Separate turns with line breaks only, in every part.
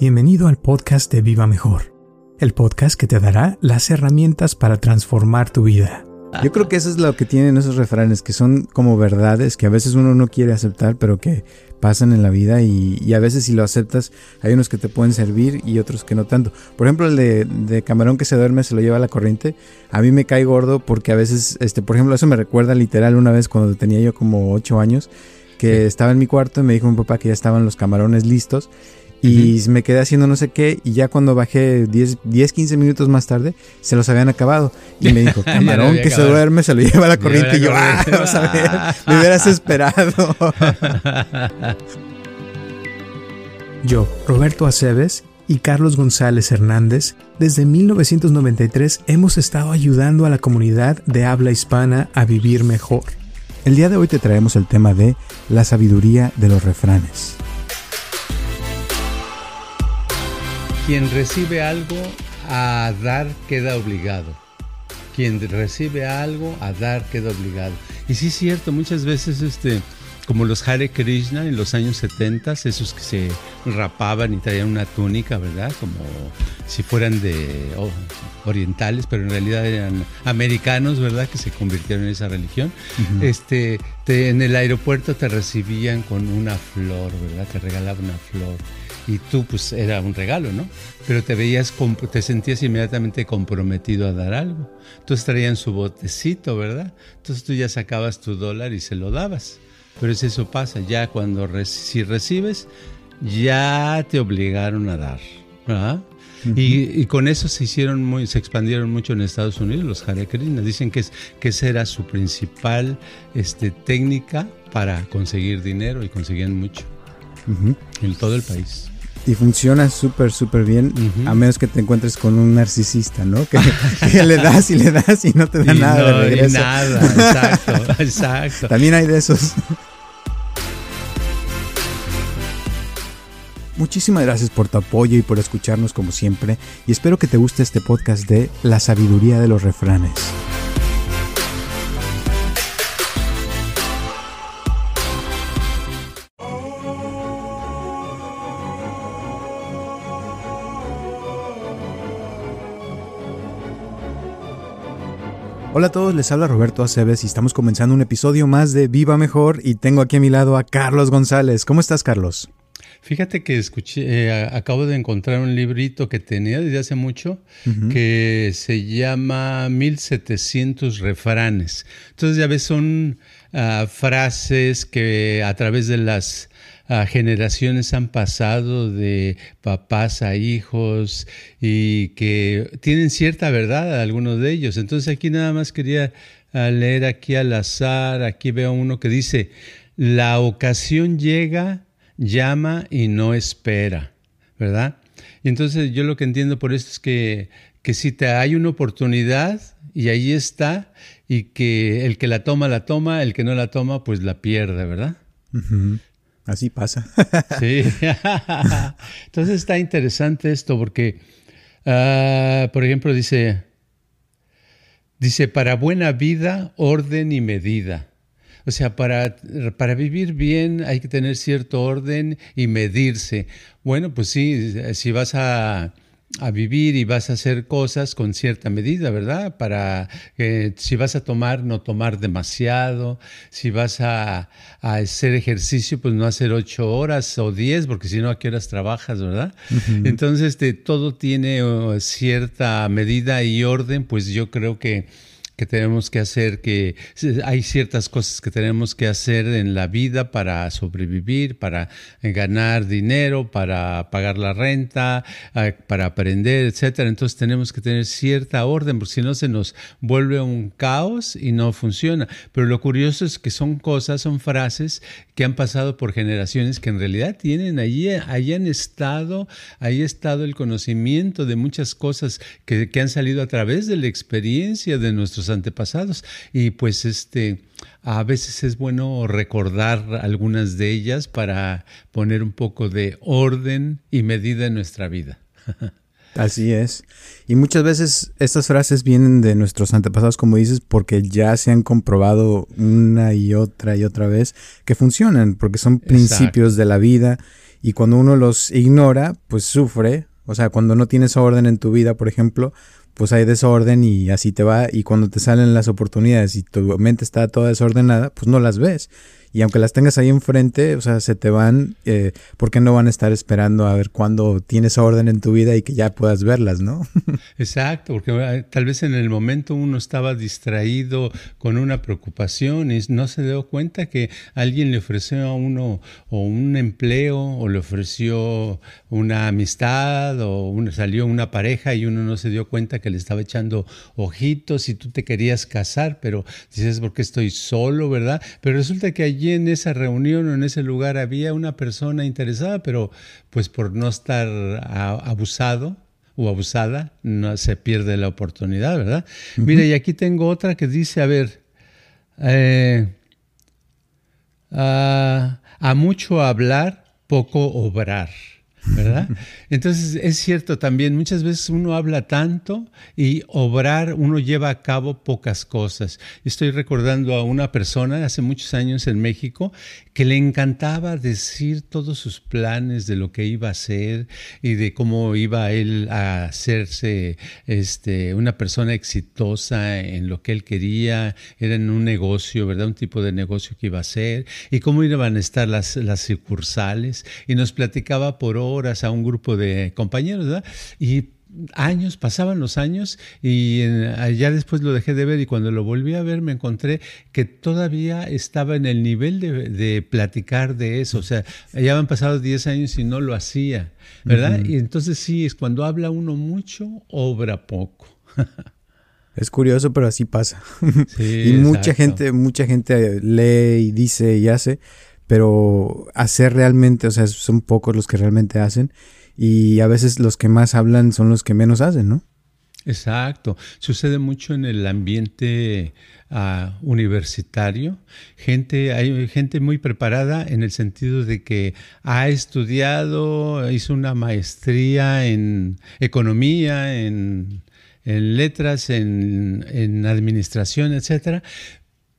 Bienvenido al podcast de Viva Mejor, el podcast que te dará las herramientas para transformar tu vida.
Yo creo que eso es lo que tienen esos refranes, que son como verdades que a veces uno no quiere aceptar, pero que pasan en la vida y, a veces si lo aceptas hay unos que te pueden servir y otros que no tanto. Por ejemplo, el de, camarón que se duerme se lo lleva a la corriente, a mí me cae gordo porque a veces, este, por ejemplo, eso me recuerda literal una vez cuando tenía yo como 8 años, que estaba en mi cuarto y me dijo mi papá que ya estaban los camarones listos y me quedé haciendo no sé qué y ya cuando bajé 10, 10, 15 minutos más tarde se los habían acabado y me dijo, camarón que se duerme se lo lleva a la corriente y yo, ah, a ver, me hubieras esperado.
yo, Roberto Aceves y Carlos González Hernández, desde 1993 hemos estado ayudando a la comunidad de habla hispana a vivir mejor.
El día de hoy te traemos el tema de la sabiduría de los refranes.
Quien recibe algo a dar queda obligado. Quien recibe algo a dar queda obligado. Y sí es cierto, muchas veces este, como los Hare Krishna en los años 70, esos que se rapaban y traían una túnica, ¿verdad? Como si fueran de orientales, pero en realidad eran americanos, ¿verdad? Que se convirtieron en esa religión. Este, en el aeropuerto te recibían con una flor, ¿verdad? Te regalaban una flor y tú pues era un regalo, ¿no? Pero te veías, te sentías inmediatamente comprometido a dar algo. Entonces traían su botecito, ¿verdad? Entonces tú ya sacabas tu dólar y se lo dabas. Pero eso pasa, ya cuando si recibes, ya te obligaron a dar, ¿verdad? y, con eso se hicieron muy, se expandieron mucho en Estados Unidos los Hare Krishna. Dicen que, es, que esa era su principal este, técnica para conseguir dinero y conseguían mucho en todo el país.
Y funciona súper, súper bien, a menos que te encuentres con un narcisista, ¿no? Que, le das y le das y no te da nada de regreso.
nada, exacto, exacto.
También hay de esos. Muchísimas gracias por tu apoyo y por escucharnos como siempre, y espero que te guste este podcast de La sabiduría de los refranes. Hola a todos, les habla Roberto Aceves y estamos comenzando un episodio más de Viva Mejor y tengo aquí a mi lado a Carlos González. ¿Cómo estás, Carlos?
Fíjate que escuché, eh, acabo de encontrar un librito que tenía desde hace mucho que se llama 1700 refranes. Entonces ya ves, son ah, frases que a través de las generaciones han pasado de papás a hijos y que tienen cierta verdad algunos de ellos. Entonces aquí nada más quería ah, leer aquí al azar, aquí veo uno que dice, la ocasión llega, llama y no espera, ¿verdad? Y entonces yo lo que entiendo por esto es que, que si te hay una oportunidad y ahí está, y que el que la toma, la toma, el que no la toma, pues la pierde, ¿verdad?
Así pasa.
sí. Entonces está interesante esto porque, ah, por ejemplo, dice, dice, para buena vida, orden y medida. O sea, para, para vivir bien hay que tener cierto orden y medirse. Bueno, pues sí, si vas a a vivir y vas a hacer cosas con cierta medida, ¿verdad? Para que si vas a tomar, no tomar demasiado, si vas a, hacer ejercicio, pues no hacer ocho horas o diez, porque si no, ¿a qué horas trabajas, verdad? Entonces, de, todo tiene uh, cierta medida y orden, pues yo creo que que tenemos que hacer, que hay ciertas cosas que tenemos que hacer en la vida para sobrevivir, para ganar dinero, para pagar la renta, ah, para aprender, etcétera. Entonces tenemos que tener cierta orden, porque si no se nos vuelve un caos y no funciona. Pero lo curioso es que son cosas, son frases que han pasado por generaciones que en realidad tienen allí, ahí han estado, ahí ha estado el conocimiento de muchas cosas que, que han salido a través de la experiencia de nuestros antepasados. Y pues este, a veces es bueno recordar algunas de ellas para poner un poco de orden y medida en nuestra vida.
Así es. Y muchas veces estas frases vienen de nuestros antepasados, como dices, porque ya se han comprobado una y otra y otra vez que funcionan, porque son principios de la vida y cuando uno los ignora, pues sufre. O sea, cuando no tienes orden en tu vida, por ejemplo, pues hay desorden y así te va. Y cuando te salen las oportunidades y tu mente está toda desordenada, pues no las ves. Y aunque las tengas ahí enfrente, o sea, se te van, eh, porque no van a estar esperando a ver cuándo tienes orden en tu vida y que ya puedas verlas, ¿no?
Exacto, porque eh, tal vez en el momento uno estaba distraído con una preocupación y no se dio cuenta que alguien le ofreció a uno o un empleo o le ofreció una amistad o salió una pareja y uno no se dio cuenta que le estaba echando ojitos y tú te querías casar, pero dices, porque estoy solo, verdad? Pero resulta que allí en esa reunión o en ese lugar había una persona interesada, pero pues por no estar abusado o abusada, no se pierde la oportunidad, ¿verdad? Mira, y aquí tengo otra que dice, a ver, eh, a mucho hablar, poco obrar. ¿Verdad? Entonces es cierto también, muchas veces uno habla tanto y obrar, uno lleva a cabo pocas cosas. Estoy recordando a una persona hace muchos años en México que le encantaba decir todos sus planes de lo que iba a hacer y de cómo iba él a hacerse este, una persona exitosa en lo que él quería, era en un negocio, ¿verdad? Un tipo de negocio que iba a hacer y cómo iban a estar las, las sucursales y nos platicaba por horas a un grupo de compañeros, ¿verdad? Y años, pasaban los años y ya después lo dejé de ver y cuando lo volví a ver me encontré que todavía estaba en el nivel de, platicar de eso, o sea, ya habían pasado 10 años y no lo hacía, ¿verdad? Y entonces sí, es cuando habla uno mucho, obra poco.
Es curioso, pero así pasa. y mucha gente, mucha gente lee y dice y hace, pero hacer realmente, o sea, son pocos los que realmente hacen y a veces los que más hablan son los que menos hacen, ¿no?
Exacto. Sucede mucho en el ambiente ah, universitario. Gente, hay gente muy preparada en el sentido de que ha estudiado, hizo una maestría en economía, en, letras, en, en administración, etcétera,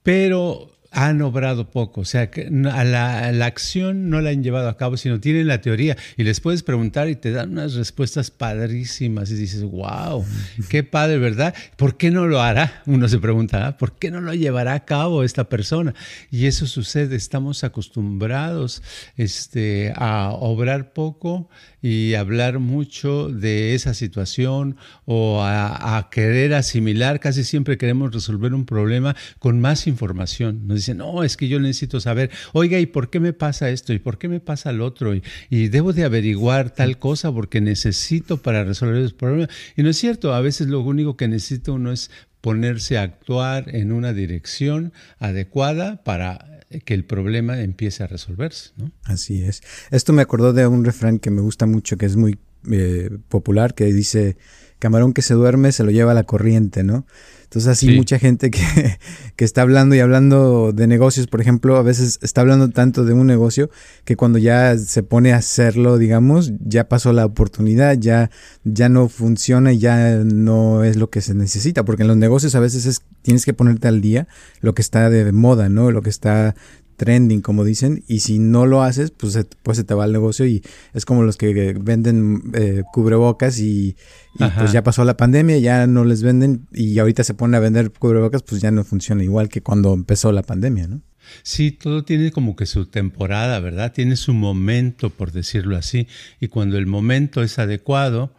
pero han obrado poco, o sea, que a la, acción no la han llevado a cabo, sino tienen la teoría y les puedes preguntar y te dan unas respuestas padrísimas y dices, wow, qué padre, ¿verdad? ¿Por qué no lo hará? Uno se pregunta. ¿por qué no lo llevará a cabo esta persona? Y eso sucede, estamos acostumbrados este, a obrar poco y hablar mucho de esa situación o a, querer asimilar, casi siempre queremos resolver un problema con más información. Nos dicen, no, es que yo necesito saber, oiga, ¿y por qué me pasa esto? ¿Y por qué me pasa lo otro? Y, y debo de averiguar tal cosa porque necesito para resolver ese problema. Y no es cierto, a veces lo único que necesita uno es ponerse a actuar en una dirección adecuada para que el problema empiece a resolverse. ¿no?
Así es. Esto me acordó de un refrán que me gusta mucho, que es muy eh, popular, que dice, camarón que se duerme se lo lleva a la corriente, ¿no? Entonces así mucha gente que, que, está hablando y hablando de negocios, por ejemplo, a veces está hablando tanto de un negocio que cuando ya se pone a hacerlo, digamos, ya pasó la oportunidad, ya, ya no funciona y ya no es lo que se necesita, porque en los negocios a veces es, tienes que ponerte al día lo que está de moda, ¿no? Lo que está trending, como dicen, y si no lo haces, pues se, pues se te va el negocio y es como los que venden eh, cubrebocas y, pues ya pasó la pandemia, ya no les venden y ahorita se ponen a vender cubrebocas, pues ya no funciona igual que cuando empezó la pandemia, ¿no?
Sí, todo tiene como que su temporada, ¿verdad? Tiene su momento, por decirlo así, y cuando el momento es adecuado,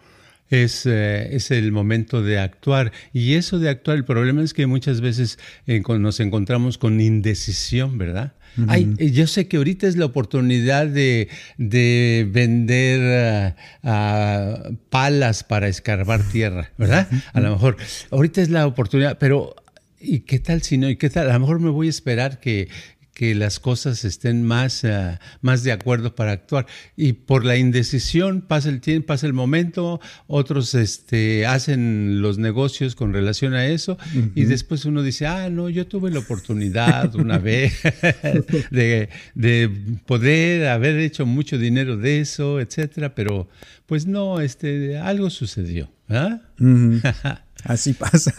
es, eh, es, el momento de actuar. Y eso de actuar, el problema es que muchas veces eh, nos encontramos con indecisión, ¿verdad? Ay, eh, yo sé que ahorita es la oportunidad de, vender uh, palas para escarbar tierra, ¿verdad? A lo mejor ahorita es la oportunidad, pero ¿y qué tal si no? ¿Y qué tal? A lo mejor me voy a esperar que, que las cosas estén más, uh, más de acuerdo para actuar. Y por la indecisión pasa el tiempo, pasa el momento, otros este, hacen los negocios con relación a eso y después uno dice, ah, no, yo tuve la oportunidad una vez de, de, poder haber hecho mucho dinero de eso, etcétera, pero pues no, este, algo sucedió. ¿ah?
Así pasa.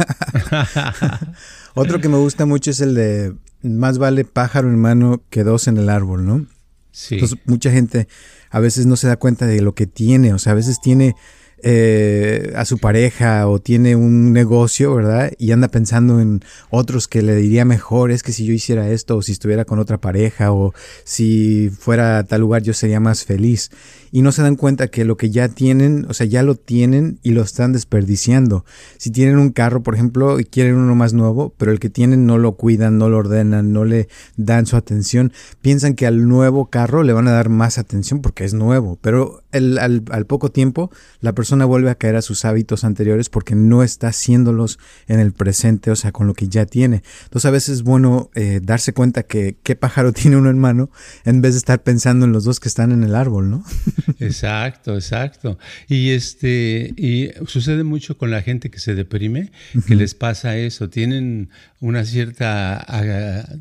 Otro que me gusta mucho es el de más vale pájaro en mano que dos en el árbol, ¿no? Sí. Entonces, mucha gente a veces no se da cuenta de lo que tiene, o sea, a veces tiene eh, a su pareja o tiene un negocio, ¿verdad? Y anda pensando en otros que le diría mejor, es que si yo hiciera esto o si estuviera con otra pareja o si fuera a tal lugar yo sería más feliz y no se dan cuenta que lo que ya tienen, o sea, ya lo tienen y lo están desperdiciando. Si tienen un carro, por ejemplo, y quieren uno más nuevo, pero el que tienen no lo cuidan, no lo ordenan, no le dan su atención, piensan que al nuevo carro le van a dar más atención porque es nuevo, pero al, al poco tiempo la persona vuelve a caer a sus hábitos anteriores porque no está haciéndolos en el presente, o sea, con lo que ya tiene. Entonces a veces es bueno eh, darse cuenta que qué pájaro tiene uno en mano en vez de estar pensando en los dos que están en el árbol, ¿no?
Exacto, exacto. Y este, y sucede mucho con la gente que se deprime, que les pasa eso. Tienen una cierta,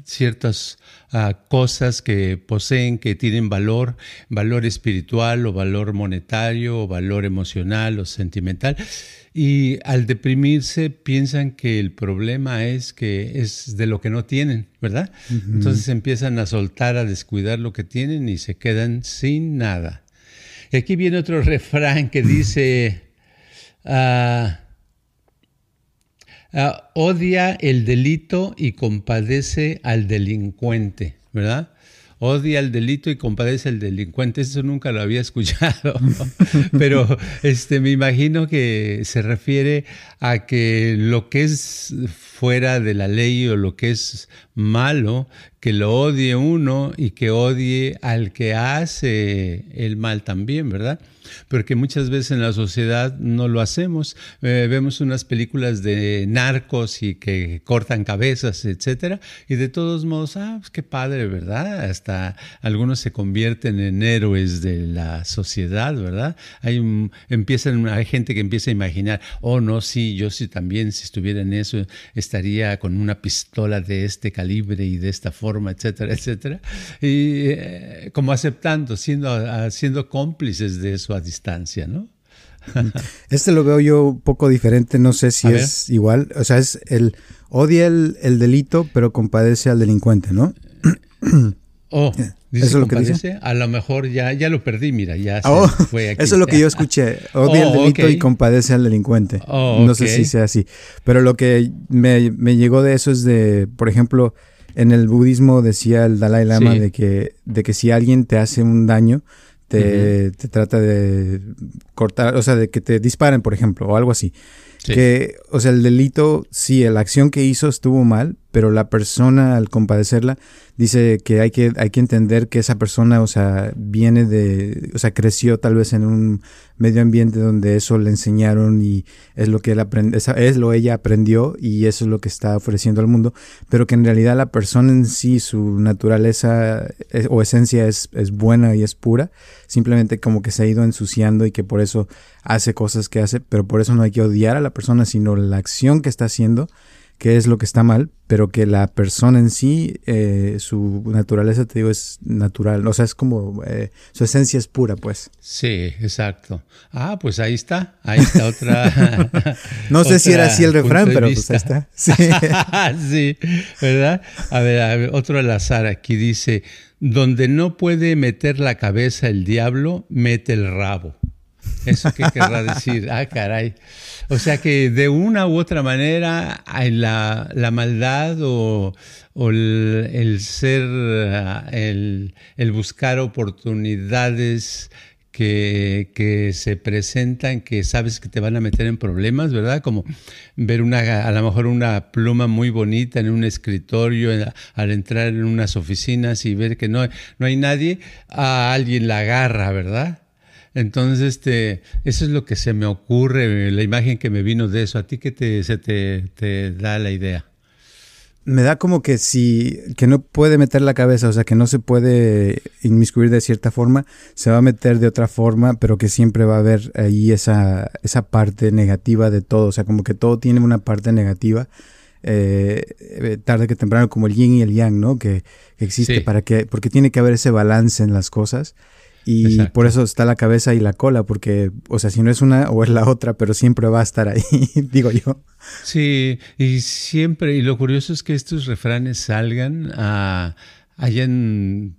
ciertas cosas que poseen que tienen valor, valor espiritual o valor monetario o valor emocional o sentimental. Y al deprimirse piensan que el problema es que es de lo que no tienen, ¿verdad? Entonces empiezan a soltar, a descuidar lo que tienen y se quedan sin nada. Y aquí viene otro refrán que dice, ah, ah, odia el delito y compadece al delincuente, ¿verdad? odia el delito y compadece al delincuente. Eso nunca lo había escuchado, pero este, me imagino que se refiere a que lo que es fuera de la ley o lo que es malo, que lo odie uno y que odie al que hace el mal también, ¿verdad? Porque muchas veces en la sociedad no lo hacemos. Eh, vemos unas películas de narcos y que cortan cabezas, etcétera, y de todos modos, ah, pues qué padre, ¿verdad? Hasta algunos se convierten en héroes de la sociedad, ¿verdad? Hay, empiezan, hay gente que empieza a imaginar, oh, no, sí, yo sí también, si estuviera en eso, estaría con una pistola de este calibre y de esta forma, etcétera, etcétera. Y eh, como aceptando, siendo, siendo cómplices de eso a distancia, ¿no?
Este lo veo yo un poco diferente, no sé si es igual. O sea, es el odia el, el, delito, pero compadece al delincuente, ¿no?
Oh, dice ¿Eso es lo que dice? A lo mejor ya, ya lo perdí, mira, ya
oh, fue aquí. Eso es lo que yo escuché. Odia el oh, delito y compadece al delincuente. Oh, no sé si sea así. Pero lo que me, me, llegó de eso es de, por ejemplo, en el budismo decía el Dalai Lama de, que, de que si alguien te hace un daño, te, te, trata de cortar, o sea, de que te disparen, por ejemplo, o algo así. Que, o sea, el delito, sí, la acción que hizo estuvo mal, pero la persona al compadecerla dice que hay que hay que entender que esa persona, o sea, viene de, o sea, creció tal vez en un medio ambiente donde eso le enseñaron y es lo que él aprende, es, lo ella aprendió y eso es lo que está ofreciendo al mundo, pero que en realidad la persona en sí, su naturaleza eh, o esencia es, es buena y es pura, simplemente como que se ha ido ensuciando y que por eso hace cosas que hace, pero por eso no hay que odiar a la persona, sino la acción que está haciendo qué es lo que está mal, pero que la persona en sí, eh, su naturaleza, te digo, es natural, o sea, es como, eh, su esencia es pura, pues.
Sí, exacto. Ah, pues ahí está, ahí está otra.
no sé si era así el refrán, pero pues ahí está. Sí.
sí, ¿verdad? A ver, a ver, otro al azar aquí dice, donde no puede meter la cabeza el diablo, mete el rabo. ¿Eso qué querrá decir? Ah, caray. O sea que de una u otra manera la, la maldad o, el, ser, el, buscar oportunidades que, que, se presentan, que sabes que te van a meter en problemas, ¿verdad? Como ver una, a lo mejor una pluma muy bonita en un escritorio, al entrar en unas oficinas y ver que no, no hay nadie, a alguien la agarra, ¿verdad? Entonces, este, eso es lo que se me ocurre, la imagen que me vino de eso. ¿A ti qué te, se te, da la idea?
me da como que si, que no puede meter la cabeza, o sea, que no se puede inmiscuir de cierta forma, se va a meter de otra forma, pero que siempre va a haber ahí esa, esa parte negativa de todo, o sea, como que todo tiene una parte negativa, eh, eh tarde que temprano, como el yin y el yang, ¿no? Que, existe para que, porque tiene que haber ese balance en las cosas. Y por eso está la cabeza y la cola, porque, o sea, si no es una o es la otra, pero siempre va a estar ahí, digo yo.
Sí, y siempre, y lo curioso es que estos refranes salgan a, hayan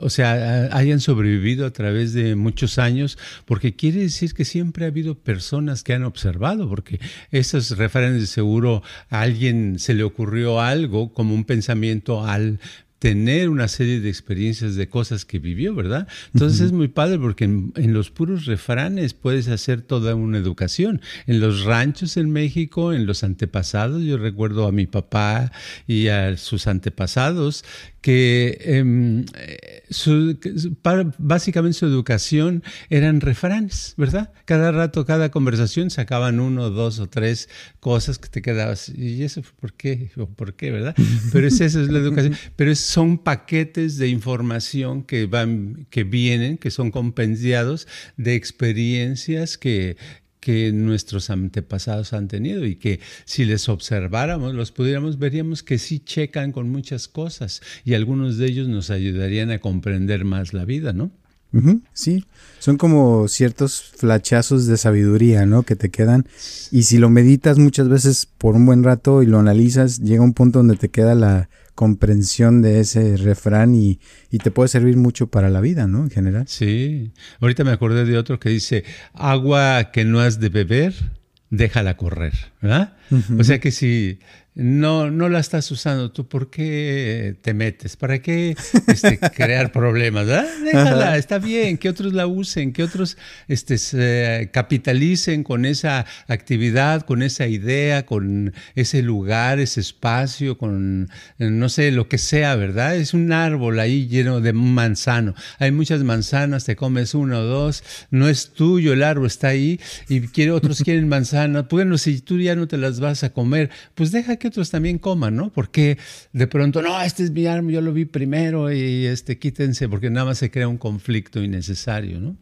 o sea, hayan sobrevivido a través de muchos años, porque quiere decir que siempre ha habido personas que han observado, porque esos refranes de seguro a alguien se le ocurrió algo como un pensamiento al tener una serie de experiencias de cosas que vivió, ¿verdad? Entonces es muy padre porque en, los puros refranes puedes hacer toda una educación. En los ranchos en México, en los antepasados, yo recuerdo a mi papá y a sus antepasados que em, básicamente su educación eran refranes, ¿verdad? Cada rato, cada conversación sacaban uno, dos o tres cosas que te quedabas, ¿y eso por qué? ¿Por qué, verdad? Pero es esa es la educación. Pero son paquetes de información que van, que vienen, que son compendiados de experiencias que que nuestros antepasados han tenido y que si les observáramos, los pudiéramos, veríamos que sí checan con muchas cosas y algunos de ellos nos ayudarían a comprender más la vida, ¿no?
Sí, son como ciertos flachazos de sabiduría, ¿no? Que te quedan. Y si lo meditas muchas veces por un buen rato y lo analizas, llega un punto donde te queda la, comprensión de ese refrán y, te puede servir mucho para la vida, ¿no? En general.
Sí. Ahorita me acordé de otro que dice, agua que no has de beber, déjala correr, ¿verdad? O sea que si no, no la estás usando, ¿tú por qué te metes? ¿Para qué este, crear problemas? Déjala, está bien, que otros la usen, que otros este, se capitalicen con esa actividad, con esa idea, con ese lugar, ese espacio, con no sé, lo que sea, ¿verdad? Es un árbol ahí lleno de manzano. Hay muchas manzanas, te comes una o dos, no es tuyo el árbol, está ahí y quiere, otros quieren manzanas. Bueno, si tú ya no te las vas a comer, pues deja que otros también coman, ¿no? Porque de pronto, no, este es mi arma, yo lo vi primero y este, quítense, porque nada más se crea un conflicto innecesario, ¿no?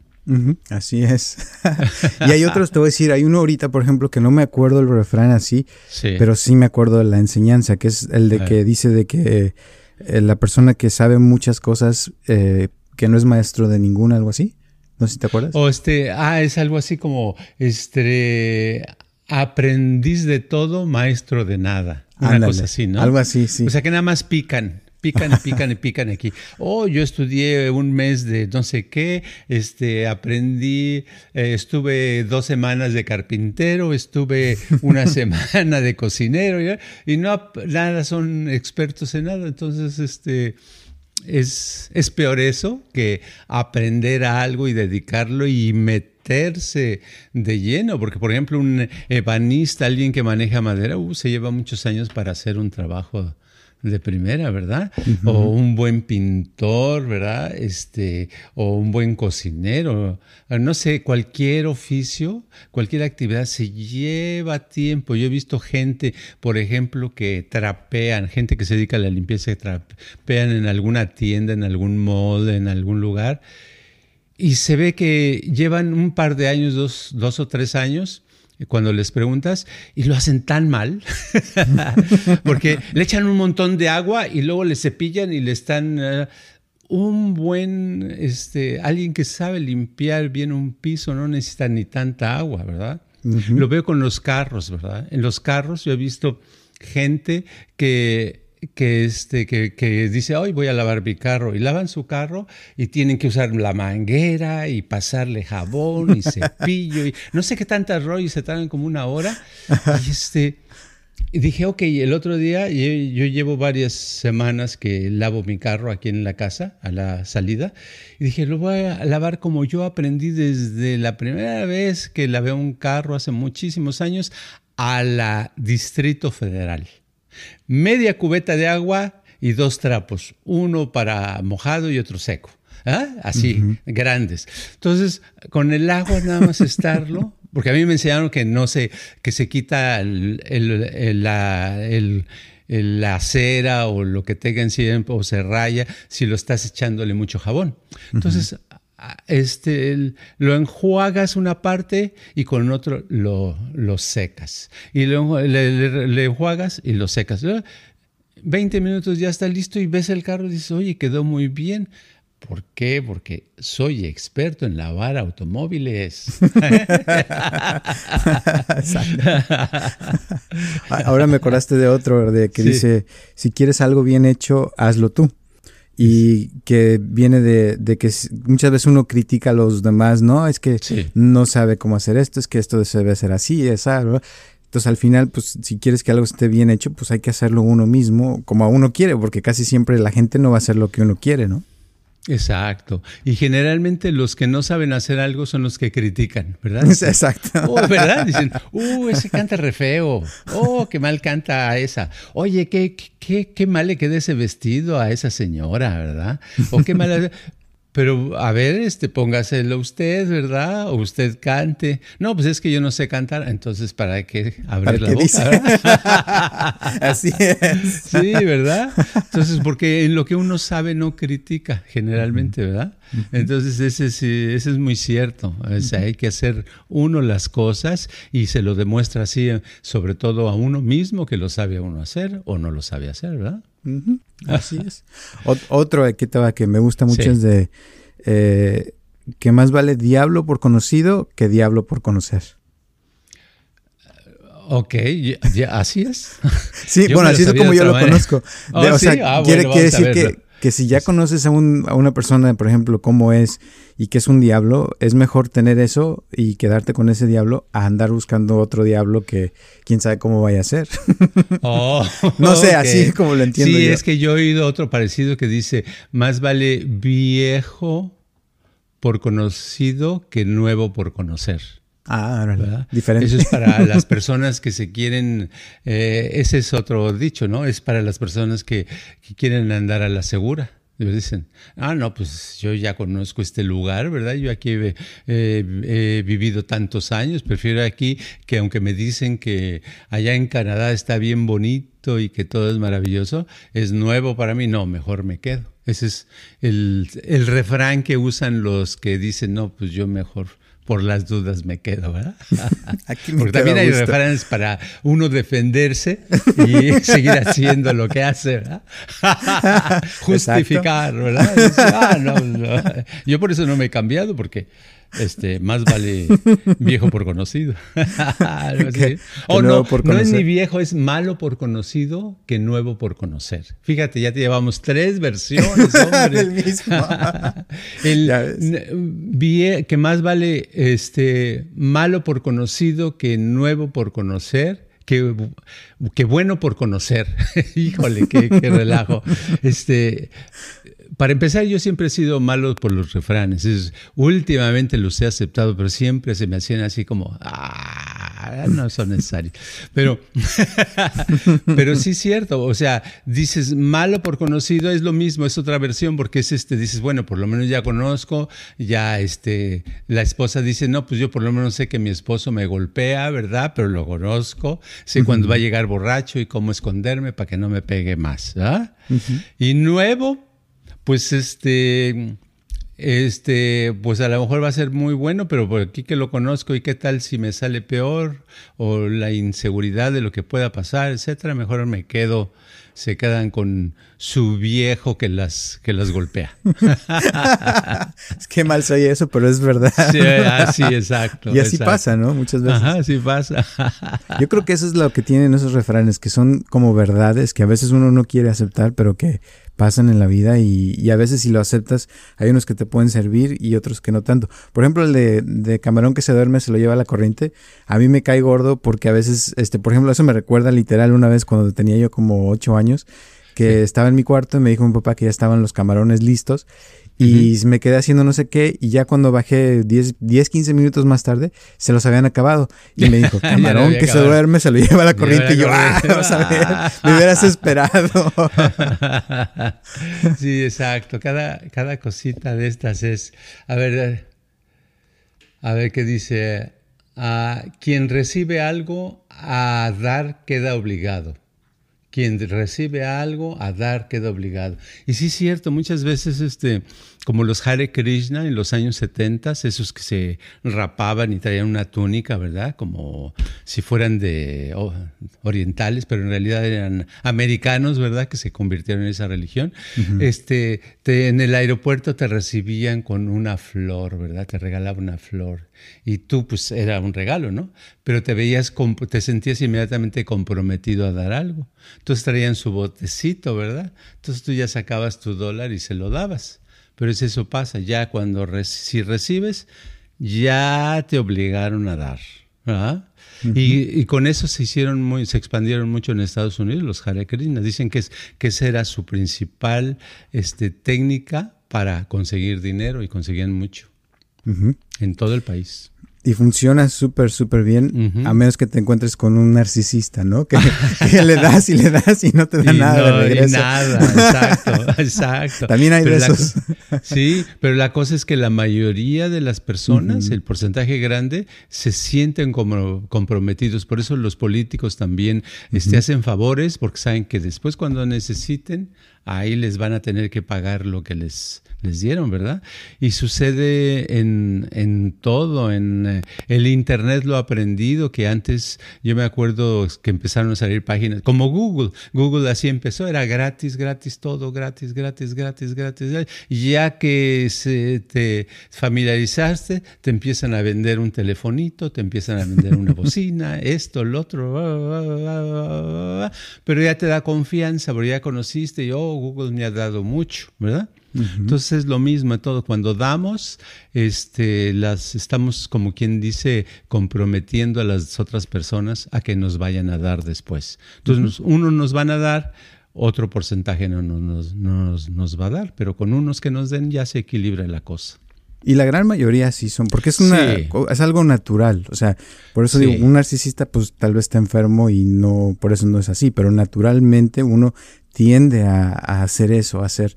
así es. y hay otros, te voy a decir, hay uno ahorita, por ejemplo, que no me acuerdo el refrán así, pero sí me acuerdo de la enseñanza, que es el de que dice de que eh, la persona que sabe muchas cosas, eh, que no es maestro de ninguna, algo así. No sé si te acuerdas.
O este, ah, es algo así como, este, aprendiz de todo, maestro de nada. Una cosa así, ¿no?
Algo así, sí.
O sea que nada más pican. Pican y pican y pican aquí. Oh, yo estudié un mes de no sé qué, este, aprendí, eh, estuve dos semanas de carpintero, estuve una semana de cocinero, y no, nada, son expertos en nada. Entonces, este, es, es peor eso que aprender a algo y dedicarlo y meterse de lleno, porque por ejemplo un ebanista, alguien que maneja madera, uh, se lleva muchos años para hacer un trabajo de primera, ¿verdad? O un buen pintor, ¿verdad? Este, o un buen cocinero, no sé, cualquier oficio, cualquier actividad se lleva tiempo. Yo he visto gente, por ejemplo, que trapean, gente que se dedica a la limpieza, que trapean en alguna tienda, en algún molde, en algún lugar, y se ve que llevan un par de años, dos, dos o tres años, cuando les preguntas y lo hacen tan mal porque le echan un montón de agua y luego le cepillan y le están eh, un buen este alguien que sabe limpiar bien un piso no necesita ni tanta agua, ¿verdad? Lo veo con los carros, ¿verdad? En los carros yo he visto gente que que, este, que, que, dice, hoy voy a lavar mi carro, y lavan su carro y tienen que usar la manguera y pasarle jabón y cepillo, y no sé qué tantas rollos se tardan como una hora. Y, este, y dije, ok, el otro día, yo, yo, llevo varias semanas que lavo mi carro aquí en la casa, a la salida, y dije, lo voy a lavar como yo aprendí desde la primera vez que lavé un carro hace muchísimos años a la Distrito Federal media cubeta de agua y dos trapos, uno para mojado y otro seco. ¿ah? Así, grandes. Entonces, con el agua nada más estarlo, porque a mí me enseñaron que no se, que se quita el, el, la cera o lo que tenga encima o se raya si lo estás echándole mucho jabón. Entonces, este, lo enjuagas una parte y con otro lo, lo secas. Y lo, le, enjuagas y lo secas. 20 minutos ya está listo y ves el carro y dices, oye, quedó muy bien. ¿Por qué? Porque soy experto en lavar automóviles.
Ahora me acordaste de otro, de que dice, si quieres algo bien hecho, hazlo tú. Y que viene de, que muchas veces uno critica a los demás, ¿no? Es que no sabe cómo hacer esto, es que esto debe ser así, esa, Entonces al final, pues si quieres que algo esté bien hecho, pues hay que hacerlo uno mismo, como uno quiere, porque casi siempre la gente no va a hacer lo que uno quiere, ¿no?
Exacto. Y generalmente los que no saben hacer algo son los que critican, ¿verdad?
Exacto.
Oh, ¿Verdad? Dicen, uh, ese canta re feo. Oh, qué mal canta esa. Oye, qué, qué, qué mal le queda ese vestido a esa señora, ¿verdad? O qué mal. Pero a ver, este, póngaselo usted, ¿verdad? O usted cante. No, pues es que yo no sé cantar, entonces ¿para qué abrir la boca?
Así es.
Sí, ¿verdad? Entonces, porque en lo que uno sabe no critica generalmente, ¿verdad? Entonces, ese, sí, ese es muy cierto. O sea, hay que hacer uno las cosas y se lo demuestra así, sobre todo a uno mismo que lo sabe uno hacer o no lo sabe hacer, ¿verdad?
Así es. otro que, que me gusta mucho es de eh, que más vale diablo por conocido que diablo por conocer.
Ok, así es.
sí, bueno, así es como yo lo conozco. Oh, o sea, ah, quiere, decir que, que, si ya conoces a, un, a, una persona, por ejemplo, cómo es y que es un diablo, es mejor tener eso y quedarte con ese diablo a andar buscando otro diablo que quién sabe cómo vaya a ser.
Oh,
no sé, así como lo entiendo.
Sí, es que yo he oído otro parecido que dice, más vale viejo por conocido que nuevo por conocer.
Ah, ¿verdad? diferente.
Eso es para las personas que se quieren, eh, ese es otro dicho, ¿no? Es para las personas que, que quieren andar a la segura dicen, ah, no, pues yo ya conozco este lugar, ¿verdad? Yo aquí he, vivido tantos años, prefiero aquí que aunque me dicen que allá en Canadá está bien bonito y que todo es maravilloso, es nuevo para mí, no, mejor me quedo. Ese es el, el refrán que usan los que dicen, no, pues yo mejor por las dudas me quedo, ¿verdad? Porque también hay refranes para uno defenderse y seguir haciendo lo que hace, ¿verdad? Justificar, ¿verdad? Ah, no, Yo por eso no me he cambiado, porque este, más vale viejo por conocido. o no, no es ni viejo, es malo por conocido que nuevo por conocer. Fíjate, ya te llevamos tres versiones, hombre.
mismo.
El, que más vale este, malo por conocido que nuevo por conocer. Que, que bueno por conocer. Híjole, qué, qué relajo. Este, para empezar, yo siempre he sido malo por los refranes. Es, últimamente los he aceptado, pero siempre se me hacían así como, ah, no son necesarios. Pero, pero sí es cierto. O sea, dices malo por conocido es lo mismo, es otra versión, porque es este, dices, bueno, por lo menos ya conozco, ya este, la esposa dice, no, pues yo por lo menos sé que mi esposo me golpea, ¿verdad? Pero lo conozco, sé cuándo va a llegar borracho y cómo esconderme para que no me pegue más. Y nuevo, pues este, este, pues a lo mejor va a ser muy bueno, pero por aquí que lo conozco y qué tal si me sale peor o la inseguridad de lo que pueda pasar, etcétera, mejor me quedo, se quedan con su viejo que las, que las golpea.
es que mal soy eso, pero es verdad.
Sí, así, exacto.
Y así pasa, ¿no? Muchas veces.
Ajá, así pasa.
Yo creo que eso es lo que tienen esos refranes, que son como verdades que a veces uno no quiere aceptar, pero que pasan en la vida y, a veces si lo aceptas hay unos que te pueden servir y otros que no tanto. Por ejemplo, el de, camarón que se duerme se lo lleva a la corriente, a mí me cae gordo porque a veces, este, por ejemplo, eso me recuerda literal una vez cuando tenía yo como ocho años que estaba en mi cuarto y me dijo mi papá que ya estaban los camarones listos y me quedé haciendo no sé qué y ya cuando bajé 10, 10, 15 minutos más tarde se los habían acabado. Y me dijo, camarón que se duerme se lo lleva a la corriente y yo, ah, a ver, me hubieras esperado.
sí, exacto, cada, cada cosita de estas es, a ver, a ver qué dice, a quien recibe algo a dar queda obligado. Quien recibe algo, a dar queda obligado. Y sí es cierto, muchas veces, este, como los Hare Krishna en los años 70, esos que se rapaban y traían una túnica, ¿verdad? Como si fueran de orientales, pero en realidad eran americanos, ¿verdad? Que se convirtieron en esa religión. este, en el aeropuerto te recibían con una flor, ¿verdad? Te regalaban una flor. Y tú, pues, era un regalo, ¿no? Pero te veías, te sentías inmediatamente comprometido a dar algo. Entonces traían su botecito, ¿verdad? Entonces tú ya sacabas tu dólar y se lo dabas. Pero es eso pasa, ya cuando si recibes, ya te obligaron a dar. ¿verdad? y, con eso se hicieron muy, se expandieron mucho en Estados Unidos los Hare Krishna. Dicen que, es, que esa era su principal este, técnica para conseguir dinero y conseguían mucho en todo el país.
Y funciona súper, súper bien, a menos que te encuentres con un narcisista, ¿no? Que, le das y le das y no te da nada de regreso.
nada, exacto, exacto.
También hay de esos.
sí, pero la cosa es que la mayoría de las personas, el porcentaje grande, se sienten como comprometidos. Por eso los políticos también este, hacen favores, porque saben que después cuando necesiten, ahí les van a tener que pagar lo que les les dieron, ¿verdad? Y sucede en, en todo, en eh, el Internet lo ha aprendido, que antes yo me acuerdo que empezaron a salir páginas, como Google, Google así empezó, era gratis, gratis, todo, gratis, gratis, gratis, gratis, ya que se, te familiarizaste, te empiezan a vender un telefonito, te empiezan a vender una bocina, esto, lo otro, pero ya te da confianza, porque ya conociste y, oh, Google me ha dado mucho, ¿verdad? Entonces es lo mismo todo. Cuando damos, este, las estamos, como quien dice, comprometiendo a las otras personas a que nos vayan a dar después. Entonces, uno nos van a dar, otro porcentaje no, nos, nos, va a dar, pero con unos que nos den ya se equilibra la cosa.
Y la gran mayoría sí son, porque es una es algo natural, o sea, por eso digo, un narcisista pues tal vez está enfermo y no, por eso no es así, pero naturalmente uno tiende a, a hacer eso, a hacer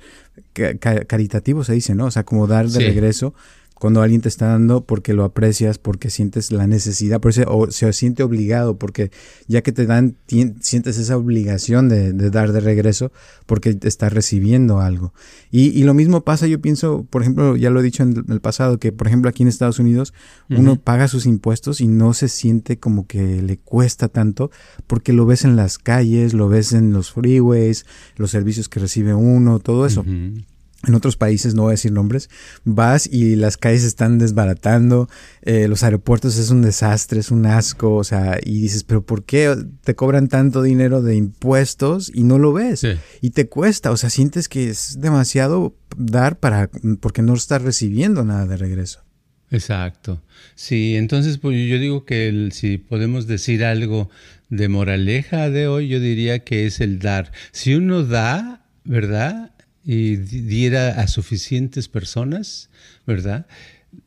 caritativo se dice, ¿no? O sea, como dar de regreso cuando alguien te está dando porque lo aprecias, porque sientes la necesidad, por o se siente obligado, porque ya que te dan, sientes esa obligación de, dar de regreso porque te estás recibiendo algo. Y, lo mismo pasa, yo pienso, por ejemplo, ya lo he dicho en el pasado, que por ejemplo aquí en Estados Unidos uno paga sus impuestos y no se siente como que le cuesta tanto porque lo ves en las calles, lo ves en los freeways, los servicios que recibe uno, todo eso en otros países, no voy a decir nombres, vas y las calles están desbaratando, eh, los aeropuertos es un desastre, es un asco, o sea, y dices, pero ¿por qué te cobran tanto dinero de impuestos y no lo ves? Y te cuesta, o sea, sientes que es demasiado dar para, porque no estás recibiendo nada de regreso.
Exacto. Sí, entonces pues, yo digo que si podemos decir algo de moraleja de hoy, yo diría que es el dar. Si uno da, ¿verdad? Y diera a suficientes personas, ¿verdad?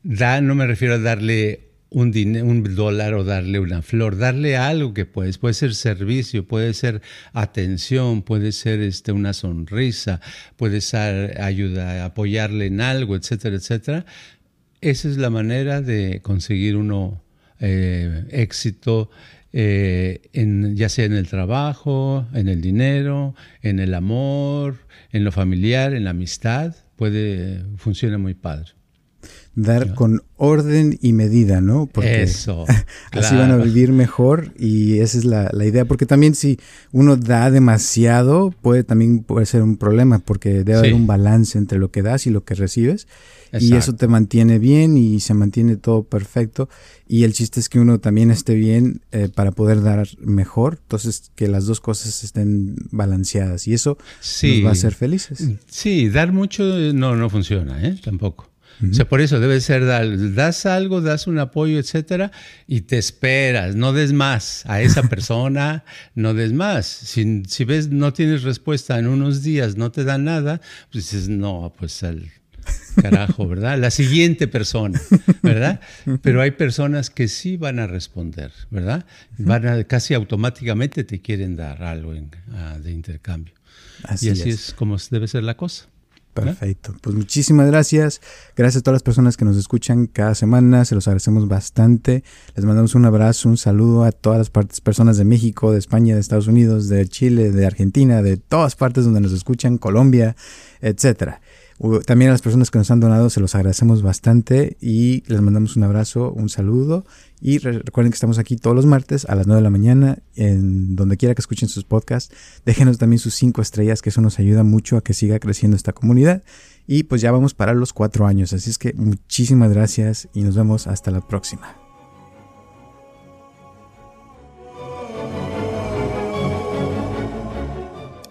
Da, no me refiero a darle un, un dólar o darle una flor, darle algo que puedes, puede ser servicio, puede ser atención, puede ser este, una sonrisa, puede ser ayuda, apoyarle en algo, etcétera, etcétera. Esa es la manera de conseguir uno eh, éxito eh, en, ya sea en el trabajo, en el dinero, en el amor, en lo familiar, en la amistad, puede, funciona muy padre.
Dar con orden y medida, ¿no?
Porque Eso.
así van a vivir mejor y esa es la, la, idea. Porque también si uno da demasiado, puede también puede ser un problema porque debe haber un balance entre lo que das y lo que recibes. Y eso te mantiene bien y se mantiene todo perfecto. Y el chiste es que uno también esté bien eh, para poder dar mejor. Entonces, que las dos cosas estén balanceadas. Y eso nos va a hacer felices.
Sí, dar mucho no, no funciona, ¿eh? Tampoco. O sea, por eso debe ser das algo, das un apoyo, etcétera, y te esperas, no des más a esa persona, no des más. Si, si ves no tienes respuesta en unos días, no te dan nada, pues dices, no, pues al Carajo, ¿verdad? La siguiente persona, ¿verdad? Pero hay personas que sí van a responder, ¿verdad? Van a, casi automáticamente te quieren dar algo ah, de intercambio. y así es. como debe ser la cosa.
Perfecto. Pues muchísimas gracias. Gracias a todas las personas que nos escuchan cada semana. Se los agradecemos bastante. Les mandamos un abrazo, un saludo a todas las partes, personas de México, de España, de Estados Unidos, de Chile, de Argentina, de todas partes donde nos escuchan, Colombia, etcétera. También a las personas que nos han donado se los agradecemos bastante y les mandamos un abrazo, un saludo y recuerden que estamos aquí todos los martes a las 9 de la mañana en donde quiera que escuchen sus podcasts. Déjenos también sus 5 estrellas que eso nos ayuda mucho a que siga creciendo esta comunidad y pues ya vamos para los 4 años. Así es que muchísimas gracias y nos vemos hasta la próxima.